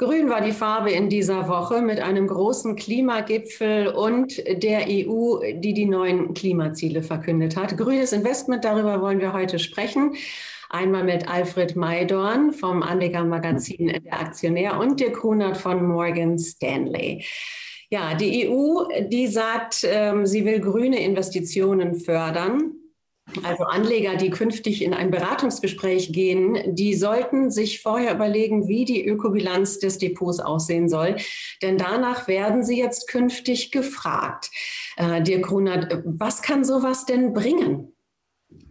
Grün war die Farbe in dieser Woche mit einem großen Klimagipfel und der EU, die die neuen Klimaziele verkündet hat. Grünes Investment, darüber wollen wir heute sprechen. Einmal mit Alfred Maidorn vom Anlegermagazin Der Aktionär und Dirk Kunert von Morgan Stanley. Ja, die EU, die sagt, ähm, sie will grüne Investitionen fördern. Also Anleger, die künftig in ein Beratungsgespräch gehen, die sollten sich vorher überlegen, wie die Ökobilanz des Depots aussehen soll. Denn danach werden sie jetzt künftig gefragt. Äh, Dirk Grunert, was kann sowas denn bringen?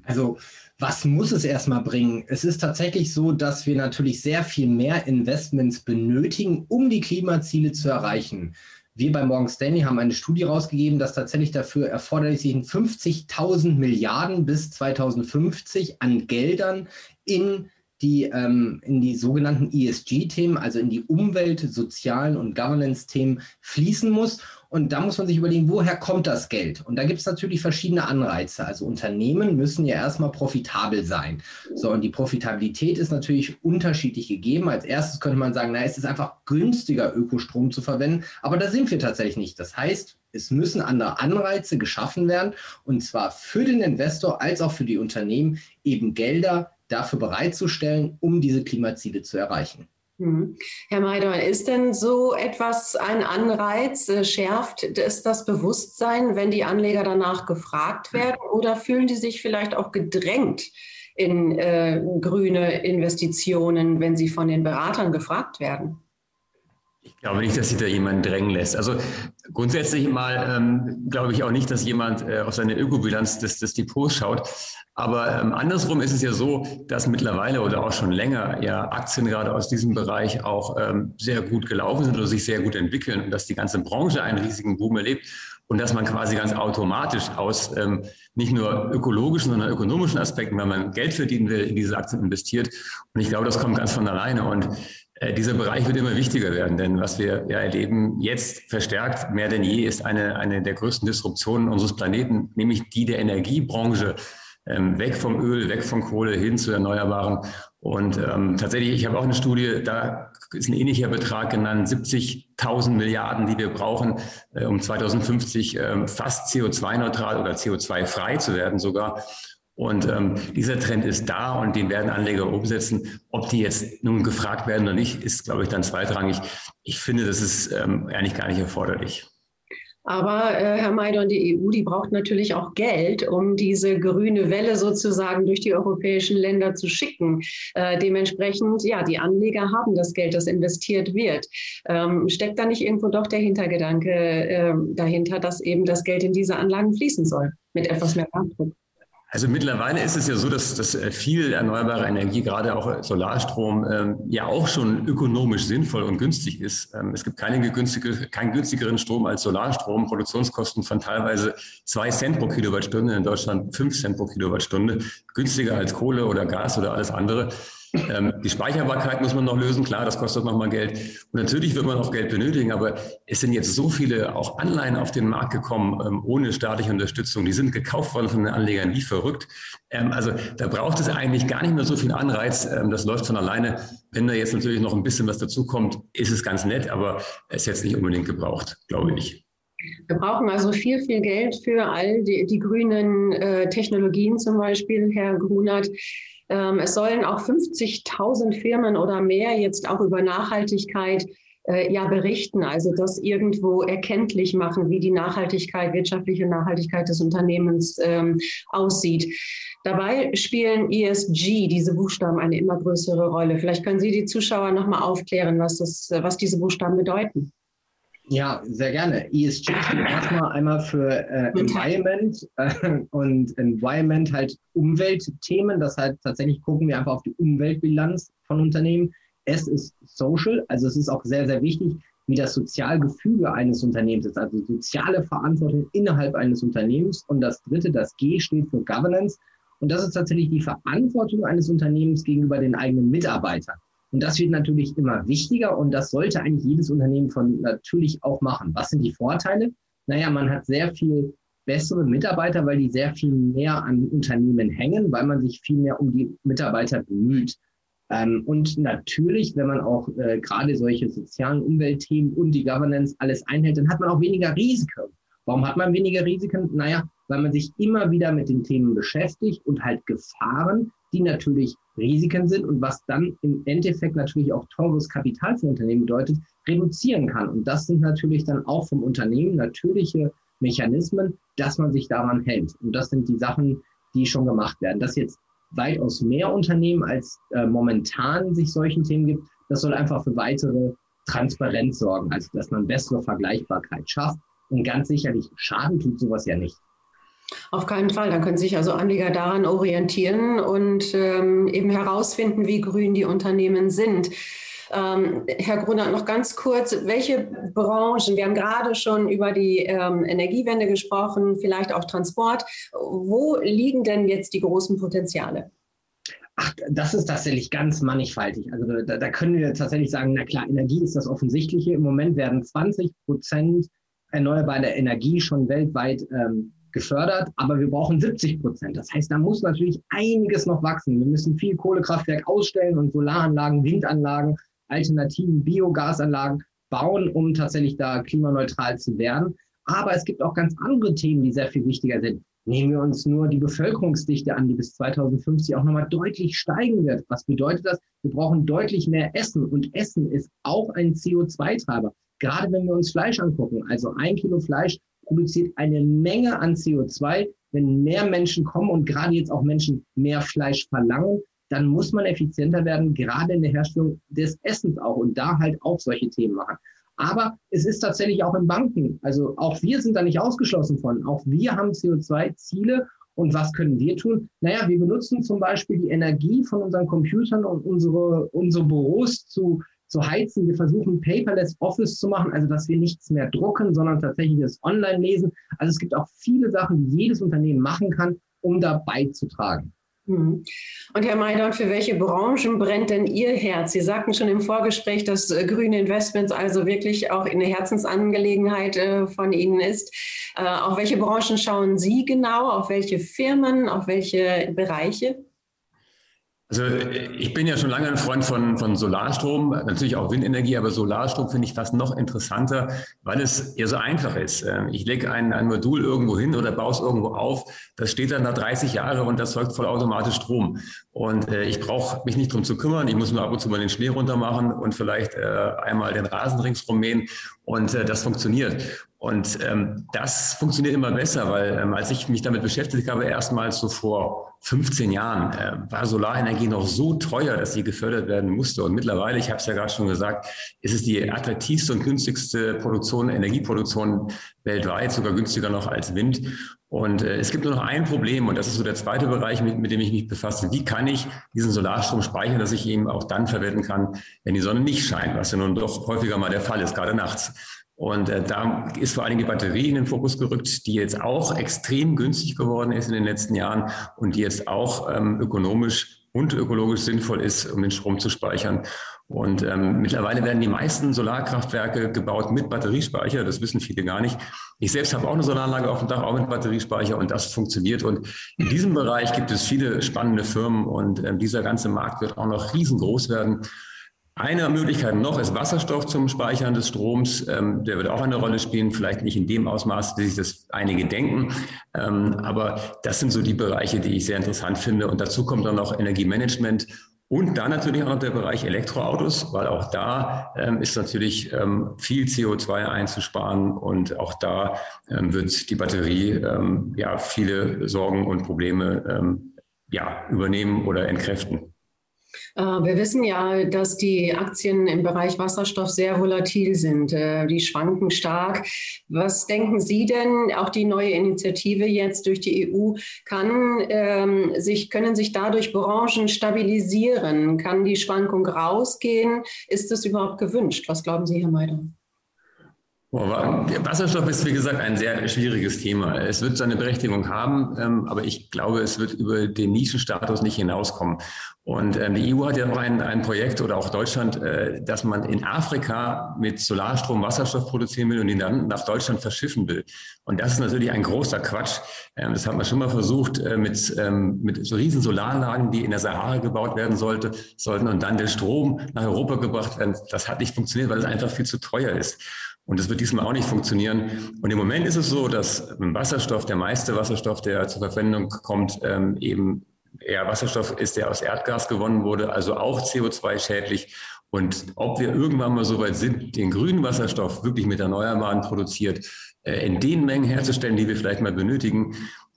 Also was muss es erstmal bringen? Es ist tatsächlich so, dass wir natürlich sehr viel mehr Investments benötigen, um die Klimaziele zu erreichen. Wir bei Morgan Stanley haben eine Studie rausgegeben, dass tatsächlich dafür erforderlich sind 50.000 Milliarden bis 2050 an Geldern in die ähm, in die sogenannten ESG-Themen, also in die Umwelt-, sozialen und Governance-Themen fließen muss. Und da muss man sich überlegen, woher kommt das Geld? Und da gibt es natürlich verschiedene Anreize. Also Unternehmen müssen ja erstmal profitabel sein. So, und die Profitabilität ist natürlich unterschiedlich gegeben. Als erstes könnte man sagen, na, es ist einfach günstiger, Ökostrom zu verwenden. Aber da sind wir tatsächlich nicht. Das heißt, es müssen andere Anreize geschaffen werden, und zwar für den Investor als auch für die Unternehmen, eben Gelder dafür bereitzustellen, um diese Klimaziele zu erreichen. Hm. Herr Maidorn, ist denn so etwas ein Anreiz? Äh, schärft es das Bewusstsein, wenn die Anleger danach gefragt werden? Oder fühlen die sich vielleicht auch gedrängt in äh, grüne Investitionen, wenn sie von den Beratern gefragt werden? Ich glaube nicht, dass sich da jemand drängen lässt. Also grundsätzlich mal ähm, glaube ich auch nicht, dass jemand äh, auf seine Ökobilanz des, des Depots schaut. Aber ähm, andersrum ist es ja so, dass mittlerweile oder auch schon länger ja Aktien gerade aus diesem Bereich auch ähm, sehr gut gelaufen sind oder sich sehr gut entwickeln und dass die ganze Branche einen riesigen Boom erlebt und dass man quasi ganz automatisch aus ähm, nicht nur ökologischen, sondern ökonomischen Aspekten, wenn man Geld verdienen will, in diese Aktien investiert. Und ich glaube, das kommt ganz von alleine. Und dieser Bereich wird immer wichtiger werden, denn was wir ja erleben jetzt verstärkt mehr denn je ist eine, eine der größten Disruptionen unseres Planeten, nämlich die der Energiebranche ähm, weg vom Öl, weg von Kohle hin zu Erneuerbaren. Und ähm, tatsächlich, ich habe auch eine Studie, da ist ein ähnlicher Betrag genannt, 70.000 Milliarden, die wir brauchen, äh, um 2050 äh, fast CO2-neutral oder CO2-frei zu werden sogar. Und ähm, dieser Trend ist da und den werden Anleger umsetzen. Ob die jetzt nun gefragt werden oder nicht, ist, glaube ich, dann zweitrangig. Ich finde, das ist ähm, eigentlich gar nicht erforderlich. Aber äh, Herr Maidon, die EU, die braucht natürlich auch Geld, um diese grüne Welle sozusagen durch die europäischen Länder zu schicken. Äh, dementsprechend, ja, die Anleger haben das Geld, das investiert wird. Ähm, steckt da nicht irgendwo doch der Hintergedanke äh, dahinter, dass eben das Geld in diese Anlagen fließen soll, mit etwas mehr Nachdruck? Also mittlerweile ist es ja so, dass, dass äh, viel erneuerbare Energie, gerade auch Solarstrom, ähm, ja auch schon ökonomisch sinnvoll und günstig ist. Ähm, es gibt keine günstige, keinen günstigeren Strom als Solarstrom. Produktionskosten von teilweise zwei Cent pro Kilowattstunde, in Deutschland fünf Cent pro Kilowattstunde. Günstiger als Kohle oder Gas oder alles andere. Ähm, die Speicherbarkeit muss man noch lösen, klar, das kostet nochmal Geld. Und natürlich wird man auch Geld benötigen, aber es sind jetzt so viele auch Anleihen auf den Markt gekommen, ähm, ohne staatliche Unterstützung. Die sind gekauft worden von den Anlegern wie verrückt. Ähm, also da braucht es eigentlich gar nicht mehr so viel Anreiz. Das läuft von alleine. Wenn da jetzt natürlich noch ein bisschen was dazukommt, ist es ganz nett, aber es ist jetzt nicht unbedingt gebraucht, glaube ich. Wir brauchen also viel, viel Geld für all die, die grünen äh, Technologien zum Beispiel, Herr Grunert. Ähm, es sollen auch 50.000 Firmen oder mehr jetzt auch über Nachhaltigkeit äh, ja berichten, also das irgendwo erkenntlich machen, wie die Nachhaltigkeit, wirtschaftliche Nachhaltigkeit des Unternehmens ähm, aussieht. Dabei spielen ESG, diese Buchstaben, eine immer größere Rolle. Vielleicht können Sie die Zuschauer nochmal aufklären, was, das, was diese Buchstaben bedeuten. Ja, sehr gerne. ESG steht erstmal einmal für äh, Environment äh, und Environment halt Umweltthemen. Das heißt, tatsächlich gucken wir einfach auf die Umweltbilanz von Unternehmen. S ist Social, also es ist auch sehr, sehr wichtig, wie das Sozialgefüge eines Unternehmens ist, also soziale Verantwortung innerhalb eines Unternehmens. Und das dritte, das G steht für Governance. Und das ist tatsächlich die Verantwortung eines Unternehmens gegenüber den eigenen Mitarbeitern. Und das wird natürlich immer wichtiger und das sollte eigentlich jedes Unternehmen von natürlich auch machen. Was sind die Vorteile? Naja, man hat sehr viel bessere Mitarbeiter, weil die sehr viel mehr an Unternehmen hängen, weil man sich viel mehr um die Mitarbeiter bemüht. Ähm, und natürlich, wenn man auch äh, gerade solche sozialen Umweltthemen und die Governance alles einhält, dann hat man auch weniger Risiken. Warum hat man weniger Risiken? Naja, weil man sich immer wieder mit den Themen beschäftigt und halt Gefahren, die natürlich Risiken sind und was dann im Endeffekt natürlich auch teures Kapital für Unternehmen bedeutet, reduzieren kann. Und das sind natürlich dann auch vom Unternehmen natürliche Mechanismen, dass man sich daran hält. Und das sind die Sachen, die schon gemacht werden. Dass jetzt weitaus mehr Unternehmen als äh, momentan sich solchen Themen gibt, das soll einfach für weitere Transparenz sorgen, also dass man bessere Vergleichbarkeit schafft. Und ganz sicherlich, Schaden tut sowas ja nicht. Auf keinen Fall. Dann können sich also Anleger daran orientieren und ähm, eben herausfinden, wie grün die Unternehmen sind. Ähm, Herr Grunert, noch ganz kurz, welche Branchen, wir haben gerade schon über die ähm, Energiewende gesprochen, vielleicht auch Transport, wo liegen denn jetzt die großen Potenziale? Ach, das ist tatsächlich ganz mannigfaltig. Also da, da, können wir tatsächlich sagen, na klar, Energie ist das Offensichtliche. Im Moment werden 20 Prozent erneuerbare Energie schon weltweit ähm, gefördert, aber wir brauchen 70 Prozent. Das heißt, da muss natürlich einiges noch wachsen. Wir müssen viel Kohlekraftwerk ausstellen und Solaranlagen, Windanlagen, alternativen Biogasanlagen bauen, um tatsächlich da klimaneutral zu werden. Aber es gibt auch ganz andere Themen, die sehr viel wichtiger sind. Nehmen wir uns nur die Bevölkerungsdichte an, die bis 2050 auch nochmal deutlich steigen wird. Was bedeutet das? Wir brauchen deutlich mehr Essen und Essen ist auch ein CO2-Treiber. Gerade wenn wir uns Fleisch angucken, also ein Kilo Fleisch produziert eine Menge an CO2. Wenn mehr Menschen kommen und gerade jetzt auch Menschen mehr Fleisch verlangen, dann muss man effizienter werden, gerade in der Herstellung des Essens auch und da halt auch solche Themen machen. Aber es ist tatsächlich auch in Banken. Also auch wir sind da nicht ausgeschlossen von. Auch wir haben CO2-Ziele. Und was können wir tun? Naja, wir benutzen zum Beispiel die Energie von unseren Computern und unsere, unsere Büros zu zu heizen. Wir versuchen Paperless Office zu machen, also dass wir nichts mehr drucken, sondern tatsächlich das online lesen. Also es gibt auch viele Sachen, die jedes Unternehmen machen kann, um da beizutragen. Mhm. Und Herr Maidon, für welche Branchen brennt denn Ihr Herz? Sie sagten schon im Vorgespräch, dass äh, grüne Investments also wirklich auch eine Herzensangelegenheit äh, von Ihnen ist. Äh, auf welche Branchen schauen Sie genau? Auf welche Firmen? Auf welche Bereiche? Also ich bin ja schon lange ein Freund von, von Solarstrom, natürlich auch Windenergie, aber Solarstrom finde ich fast noch interessanter, weil es eher so einfach ist. Ähm, ich lege ein, ein Modul irgendwo hin oder baue es irgendwo auf, das steht dann da 30 Jahre und das erzeugt vollautomatisch Strom. Und äh, ich brauche mich nicht drum zu kümmern, ich muss nur ab und zu mal den Schnee runter machen und vielleicht äh, einmal den Rasen ringsrum mähen und äh, das funktioniert. Und ähm, das funktioniert immer besser, weil ähm, als ich mich damit beschäftigt habe, erstmals so vor 15 Jahren äh, war Solarenergie noch so teuer, dass sie gefördert werden musste. Und mittlerweile, ich habe es ja gerade schon gesagt, ist es die attraktivste und günstigste Produktion, Energieproduktion weltweit, sogar günstiger noch als Wind. Und äh, es gibt nur noch ein Problem, und das ist so der zweite Bereich, mit, mit dem ich mich befasse. Wie kann ich diesen Solarstrom speichern, dass ich ihn auch dann verwenden kann, wenn die Sonne nicht scheint, was ja nun doch häufiger mal der Fall ist, gerade nachts. Und äh, da ist vor allem die Batterie in den Fokus gerückt, die jetzt auch extrem günstig geworden ist in den letzten Jahren und die jetzt auch ähm, ökonomisch und ökologisch sinnvoll ist, um den Strom zu speichern. Und ähm, mittlerweile werden die meisten Solarkraftwerke gebaut mit Batteriespeicher. Das wissen viele gar nicht. Ich selbst habe auch eine Solaranlage auf dem Dach, auch mit Batteriespeicher und das funktioniert. Und in diesem Bereich gibt es viele spannende Firmen und ähm, dieser ganze Markt wird auch noch riesengroß werden. Eine Möglichkeit noch ist Wasserstoff zum Speichern des Stroms. Ähm, der wird auch eine Rolle spielen, vielleicht nicht in dem Ausmaß, wie sich das einige denken. Ähm, aber das sind so die Bereiche, die ich sehr interessant finde. Und dazu kommt dann noch Energiemanagement und dann natürlich auch noch der Bereich Elektroautos, weil auch da ähm, ist natürlich ähm, viel CO2 einzusparen und auch da ähm, wird die Batterie ähm, ja viele Sorgen und Probleme ja, übernehmen oder entkräften. Äh, wir wissen ja, dass die Aktien im Bereich Wasserstoff sehr volatil sind. Äh, die schwanken stark. Was denken Sie denn, auch die neue Initiative jetzt durch die EU, kann ähm, sich, können sich dadurch Branchen stabilisieren? Kann die Schwankung rausgehen? Ist das überhaupt gewünscht? Was glauben Sie, Herr Meider? Wasserstoff ist, wie gesagt, ein sehr schwieriges Thema. Es wird seine Berechtigung haben, ähm, aber ich glaube, es wird über den Nischenstatus nicht hinauskommen. Und ähm, die EU hat ja noch ein, ein Projekt oder auch Deutschland, äh, dass man in Afrika mit Solarstrom Wasserstoff produzieren will und ihn dann nach Deutschland verschiffen will. Und das ist natürlich ein großer Quatsch. Ähm, das hat man schon mal versucht äh, mit, mit so riesen Solaranlagen, die in der Sahara gebaut werden sollte, sollten und dann der Strom nach Europa gebracht werden. Das hat nicht funktioniert, weil es einfach viel zu teuer ist. Und das wird diesmal auch nicht funktionieren. Und im Moment ist es so, dass Wasserstoff, der meiste Wasserstoff, der zur Verwendung kommt, ähm, eben eher Wasserstoff ist, der aus Erdgas gewonnen wurde, also auch CO2-schädlich. Und ob wir irgendwann mal so weit sind, den grünen Wasserstoff wirklich mit Erneuerbaren produziert, äh, in den Mengen herzustellen, die wir vielleicht mal benötigen,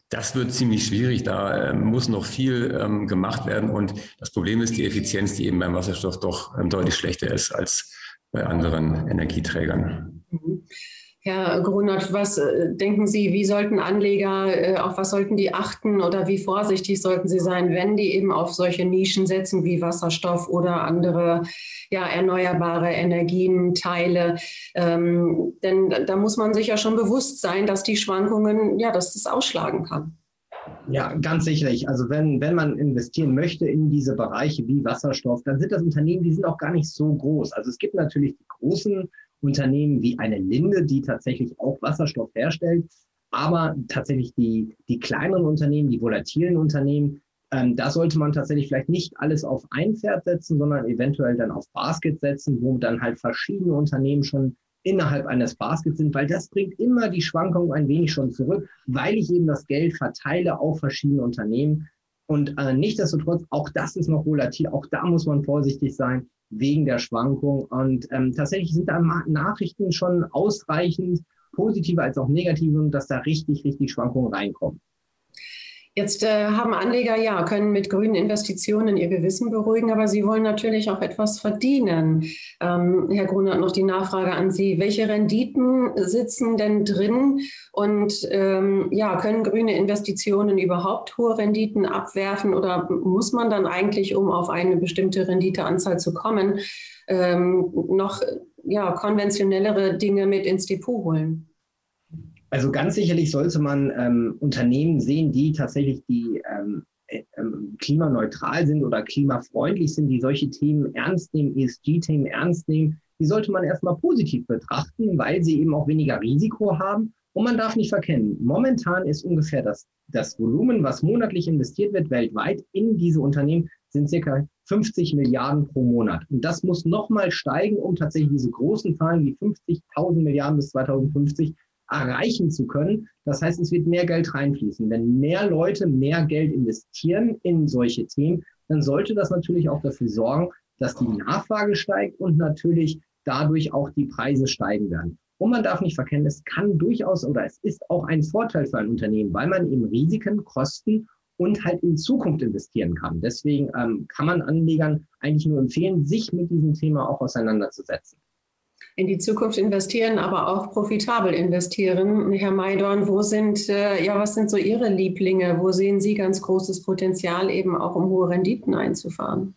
das wird ziemlich schwierig. Da äh, muss noch viel ähm, gemacht werden. Und das Problem ist die Effizienz, die eben beim Wasserstoff doch ähm, deutlich schlechter ist als bei anderen Energieträgern. Herr Grunert, was äh, denken Sie, wie sollten Anleger, äh, auf was sollten die achten oder wie vorsichtig sollten sie sein, wenn die eben auf solche Nischen setzen wie Wasserstoff oder andere ja, erneuerbare Energienteile? Ähm, denn da muss man sich ja schon bewusst sein, dass die Schwankungen, ja, dass das ausschlagen kann. Ja, ganz sicherlich. Also wenn, wenn man investieren möchte in diese Bereiche wie Wasserstoff, dann sind das Unternehmen, die sind auch gar nicht so groß. Also es gibt natürlich die großen Unternehmen wie eine Linde, die tatsächlich auch Wasserstoff herstellt. Aber tatsächlich die, die kleineren Unternehmen, die volatilen Unternehmen, ähm, da sollte man tatsächlich vielleicht nicht alles auf ein Pferd setzen, sondern eventuell dann auf Basket setzen, wo dann halt verschiedene Unternehmen schon innerhalb eines Baskets sind, weil das bringt immer die Schwankungen ein wenig schon zurück, weil ich eben das Geld verteile auf verschiedene Unternehmen. Und äh, nichtsdestotrotz, auch das ist noch volatil, auch da muss man vorsichtig sein wegen der Schwankung. Und ähm, tatsächlich sind da Nachrichten schon ausreichend, positive als auch negative, dass da richtig, richtig Schwankungen reinkommen. Jetzt äh, haben Anleger ja, können mit grünen Investitionen ihr Gewissen beruhigen, aber sie wollen natürlich auch etwas verdienen. Ähm, Herr Grunert, noch die Nachfrage an Sie. Welche Renditen sitzen denn drin und ähm, ja, können grüne Investitionen überhaupt hohe Renditen abwerfen oder muss man dann eigentlich, um auf eine bestimmte Renditeanzahl zu kommen, ähm, noch ja, konventionellere Dinge mit ins Depot holen? Also ganz sicherlich sollte man ähm, Unternehmen sehen, die tatsächlich die ähm, äh, ähm, klimaneutral sind oder klimafreundlich sind, die solche Themen ernst nehmen, ESG-Themen ernst nehmen. Die sollte man erstmal positiv betrachten, weil sie eben auch weniger Risiko haben. Und man darf nicht verkennen, momentan ist ungefähr das, das Volumen, was monatlich investiert wird weltweit in diese Unternehmen, sind circa 50 Milliarden pro Monat. Und das muss nochmal steigen, um tatsächlich diese großen Zahlen wie 50.000 Milliarden bis 2050 erreichen zu können. Das heißt, es wird mehr Geld reinfließen. Wenn mehr Leute mehr Geld investieren in solche Themen, dann sollte das natürlich auch dafür sorgen, dass die Nachfrage steigt und natürlich dadurch auch die Preise steigen werden. Und man darf nicht verkennen, es kann durchaus oder es ist auch ein Vorteil für ein Unternehmen, weil man eben Risiken, Kosten und halt in Zukunft investieren kann. Deswegen ähm, kann man Anlegern eigentlich nur empfehlen, sich mit diesem Thema auch auseinanderzusetzen in die Zukunft investieren, aber auch profitabel investieren. Herr Maidorn, wo sind, äh, ja, was sind so Ihre Lieblinge? Wo sehen Sie ganz großes Potenzial eben auch, um hohe Renditen einzufahren?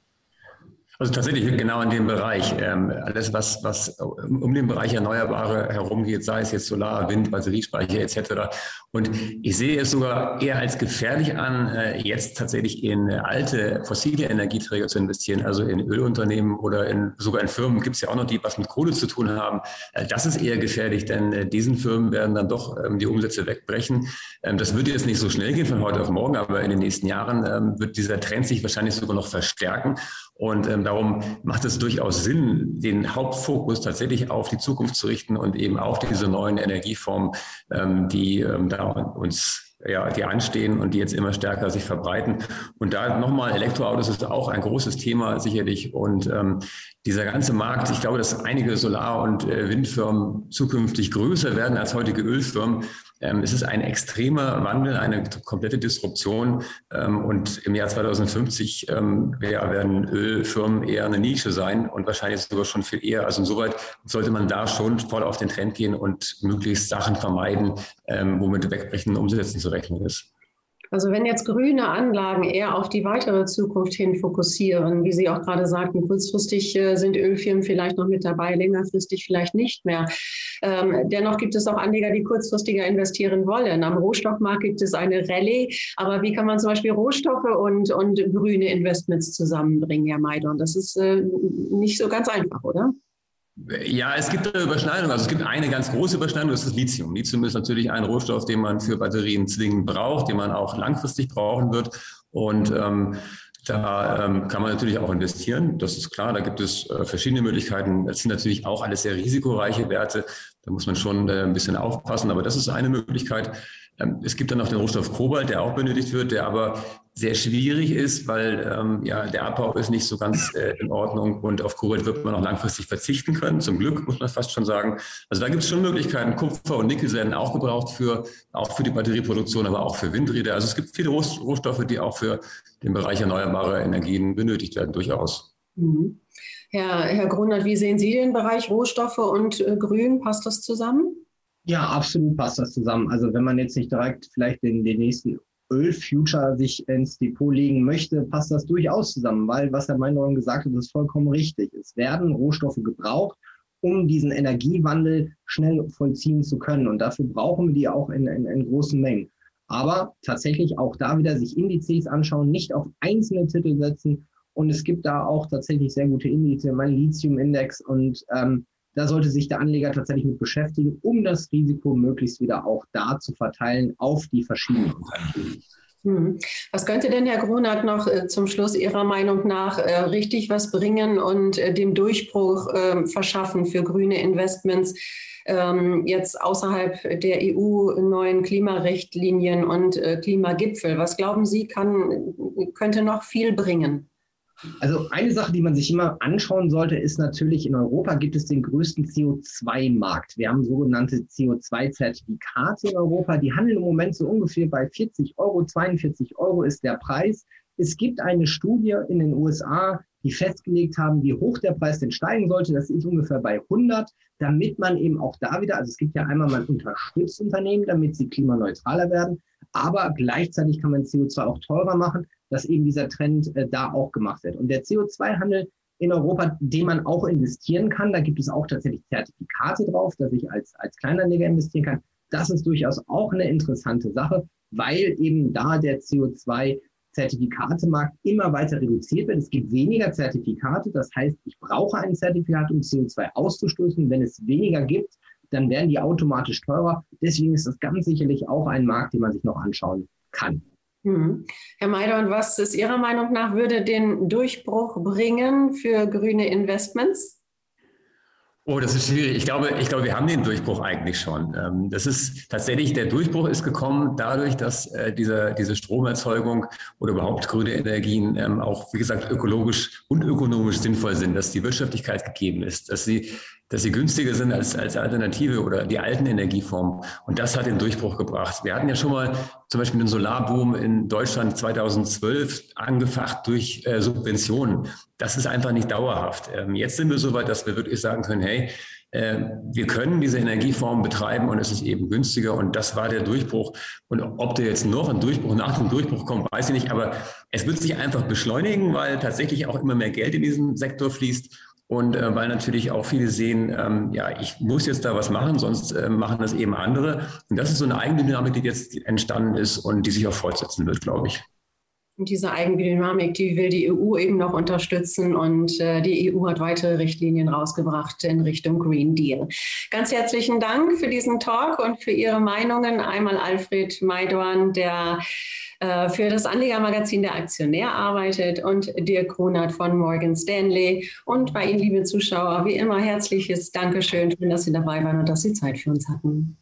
Also tatsächlich genau in dem Bereich. Ähm, alles, was, was um den Bereich Erneuerbare herumgeht, sei es jetzt Solar, Wind, Batteriespeicher etc. Und ich sehe es sogar eher als gefährlich an, äh, jetzt tatsächlich in alte fossile Energieträger zu investieren, also in Ölunternehmen oder in, sogar in Firmen gibt es ja auch noch, die was mit Kohle zu tun haben. Äh, das ist eher gefährlich, denn äh, diesen Firmen werden dann doch ähm, die Umsätze wegbrechen. Ähm, das wird jetzt nicht so schnell gehen von heute auf morgen, aber in den nächsten Jahren wird dieser Trend sich wahrscheinlich sogar noch verstärken. Und darum macht es durchaus Sinn, den Hauptfokus tatsächlich auf die Zukunft zu richten und eben auf diese neuen Energieformen, ähm, die ähm, da uns ja, die anstehen und die jetzt immer stärker sich verbreiten. Und da nochmal, Elektroautos ist auch ein großes Thema sicherlich. Und ähm, dieser ganze Markt, ich glaube, dass einige Solar- und äh, Windfirmen zukünftig größer werden als heutige Ölfirmen. Ähm, es ist ein extremer Wandel, eine komplette Disruption. Ähm, und im Jahr 2050 ähm, werden Ölfirmen eher eine Nische sein und wahrscheinlich sogar schon viel eher. Also insoweit sollte man da schon voll auf den Trend gehen und möglichst Sachen vermeiden, womit wegbrechenden Umsätzen zu rechnen ist. Also wenn jetzt grüne Anlagen eher auf die weitere Zukunft hin fokussieren, wie Sie auch gerade sagten, kurzfristig äh, sind Ölfirmen vielleicht noch mit dabei, längerfristig vielleicht nicht mehr. Ähm, dennoch gibt es auch Anleger, die kurzfristiger investieren wollen. Am Rohstoffmarkt gibt es eine Rallye. Aber wie kann man zum Beispiel Rohstoffe und, und grüne Investments zusammenbringen, Herr Maidon? Das ist äh, nicht so ganz einfach, oder? Ja, es gibt eine Überschneidung. Also es gibt eine ganz große Überschneidung, das ist Lithium. Lithium ist natürlich ein Rohstoff, den man für Batterien zwingend braucht, den man auch langfristig brauchen wird. Und ähm, da ähm, kann man natürlich auch investieren. Das ist klar. Da gibt es äh, verschiedene Möglichkeiten. Das sind natürlich auch alles sehr risikoreiche Werte. Da muss man schon äh, ein bisschen aufpassen. Aber das ist eine Möglichkeit. Ähm, es gibt dann noch den Rohstoff Kobalt, der auch benötigt wird, der aber sehr schwierig ist, weil ähm, ja, der Abbau ist nicht so ganz äh, in Ordnung und auf Kobalt wird man auch langfristig verzichten können. Zum Glück muss man fast schon sagen. Also da gibt es schon Möglichkeiten. Kupfer und Nickel werden auch gebraucht für auch für die Batterieproduktion, aber auch für Windräder. Also es gibt viele Rohstoffe, die auch für den Bereich erneuerbare Energien benötigt werden, durchaus. Mhm. Herr, Herr Grunert, wie sehen Sie den Bereich Rohstoffe und äh, Grün? Passt das zusammen? Ja, absolut passt das zusammen. Also wenn man jetzt nicht direkt vielleicht den, den nächsten Ölfuture sich ins Depot legen möchte, passt das durchaus zusammen, weil was Herr Meinrad gesagt hat, ist vollkommen richtig. Es werden Rohstoffe gebraucht, um diesen Energiewandel schnell vollziehen zu können. Und dafür brauchen wir die auch in, in, in großen Mengen. Aber tatsächlich auch da wieder sich Indizes anschauen, nicht auf einzelne Titel setzen. Und es gibt da auch tatsächlich sehr gute Indizes, mein Lithium-Index und ähm, da sollte sich der Anleger tatsächlich mit beschäftigen, um das Risiko möglichst wieder auch da zu verteilen auf die verschiedenen Unternehmen. Hm. Was könnte denn Herr Grunert noch äh, zum Schluss Ihrer Meinung nach äh, richtig was bringen und äh, dem Durchbruch ähm, verschaffen für grüne Investments ähm, jetzt außerhalb der EU neuen Klimarichtlinien und Klimagipfel? Was glauben Sie, kann, könnte noch viel bringen? Also eine Sache, die man sich immer anschauen sollte, ist natürlich, in Europa gibt es den größten CO2-Markt. Wir haben sogenannte CO2-Zertifikate in Europa. Die handeln im Moment so ungefähr bei 40 Euro, 42 Euro ist der Preis. Es gibt eine Studie in den USA, die festgelegt haben, wie hoch der Preis denn steigen sollte. Das ist ungefähr bei 100, damit man eben auch da wieder, also es gibt ja einmal, man unterstützt Unternehmen, damit sie klimaneutraler werden, aber gleichzeitig kann man CO2 auch teurer machen dass eben dieser Trend äh, da auch gemacht wird. Und der CO2-Handel in Europa, den man auch investieren kann, da gibt es auch tatsächlich Zertifikate drauf, dass ich als, als Kleinanleger investieren kann. Das ist durchaus auch eine interessante Sache, weil eben da der CO2 Zertifikatemarkt immer weiter reduziert wird. Es gibt weniger Zertifikate. Das heißt, ich brauche ein Zertifikat, um CO2 auszustoßen. Wenn es weniger gibt, dann werden die automatisch teurer. Deswegen ist das ganz sicherlich auch ein Markt, den man sich noch anschauen kann. Hm. Herr Maidorn, was ist Ihrer Meinung nach würde den Durchbruch bringen für grüne Investments? Oh, das ist schwierig. Ich glaube, ich glaube, wir haben den Durchbruch eigentlich schon. Ähm, das ist tatsächlich, der Durchbruch ist gekommen dadurch, dass äh, diese, diese Stromerzeugung oder überhaupt grüne Energien ähm, auch, wie gesagt, ökologisch und ökonomisch sinnvoll sind, dass die Wirtschaftlichkeit gegeben ist, dass sie dass sie günstiger sind als, als Alternative oder die alten Energieformen. Und das hat den Durchbruch gebracht. Wir hatten ja schon mal zum Beispiel den Solarboom in Deutschland 2012 angefacht durch äh, Subventionen. Das ist einfach nicht dauerhaft. Ähm, jetzt sind wir so weit, dass wir wirklich sagen können, hey, äh, wir können diese Energieform betreiben und es ist eben günstiger und das war der Durchbruch. Und ob der jetzt noch ein Durchbruch nach dem Durchbruch kommt, weiß ich nicht, aber es wird sich einfach beschleunigen, weil tatsächlich auch immer mehr Geld in diesen Sektor fließt und äh, weil natürlich auch viele sehen, ähm, ja, ich muss jetzt da was machen, sonst äh, machen das eben andere. Und das ist so eine Eigendynamik, die jetzt entstanden ist und die sich auch fortsetzen wird, glaube ich. Und diese Eigendynamik, die will die EU eben noch unterstützen und äh, die EU hat weitere Richtlinien rausgebracht in Richtung Green Deal. Ganz herzlichen Dank für diesen Talk und für Ihre Meinungen. Einmal Alfred Maidorn, der für das Anlegermagazin der Aktionär arbeitet und Dirk Grunert von Morgan Stanley. Und bei Ihnen, liebe Zuschauer, wie immer herzliches Dankeschön. Schön, dass Sie dabei waren und dass Sie Zeit für uns hatten.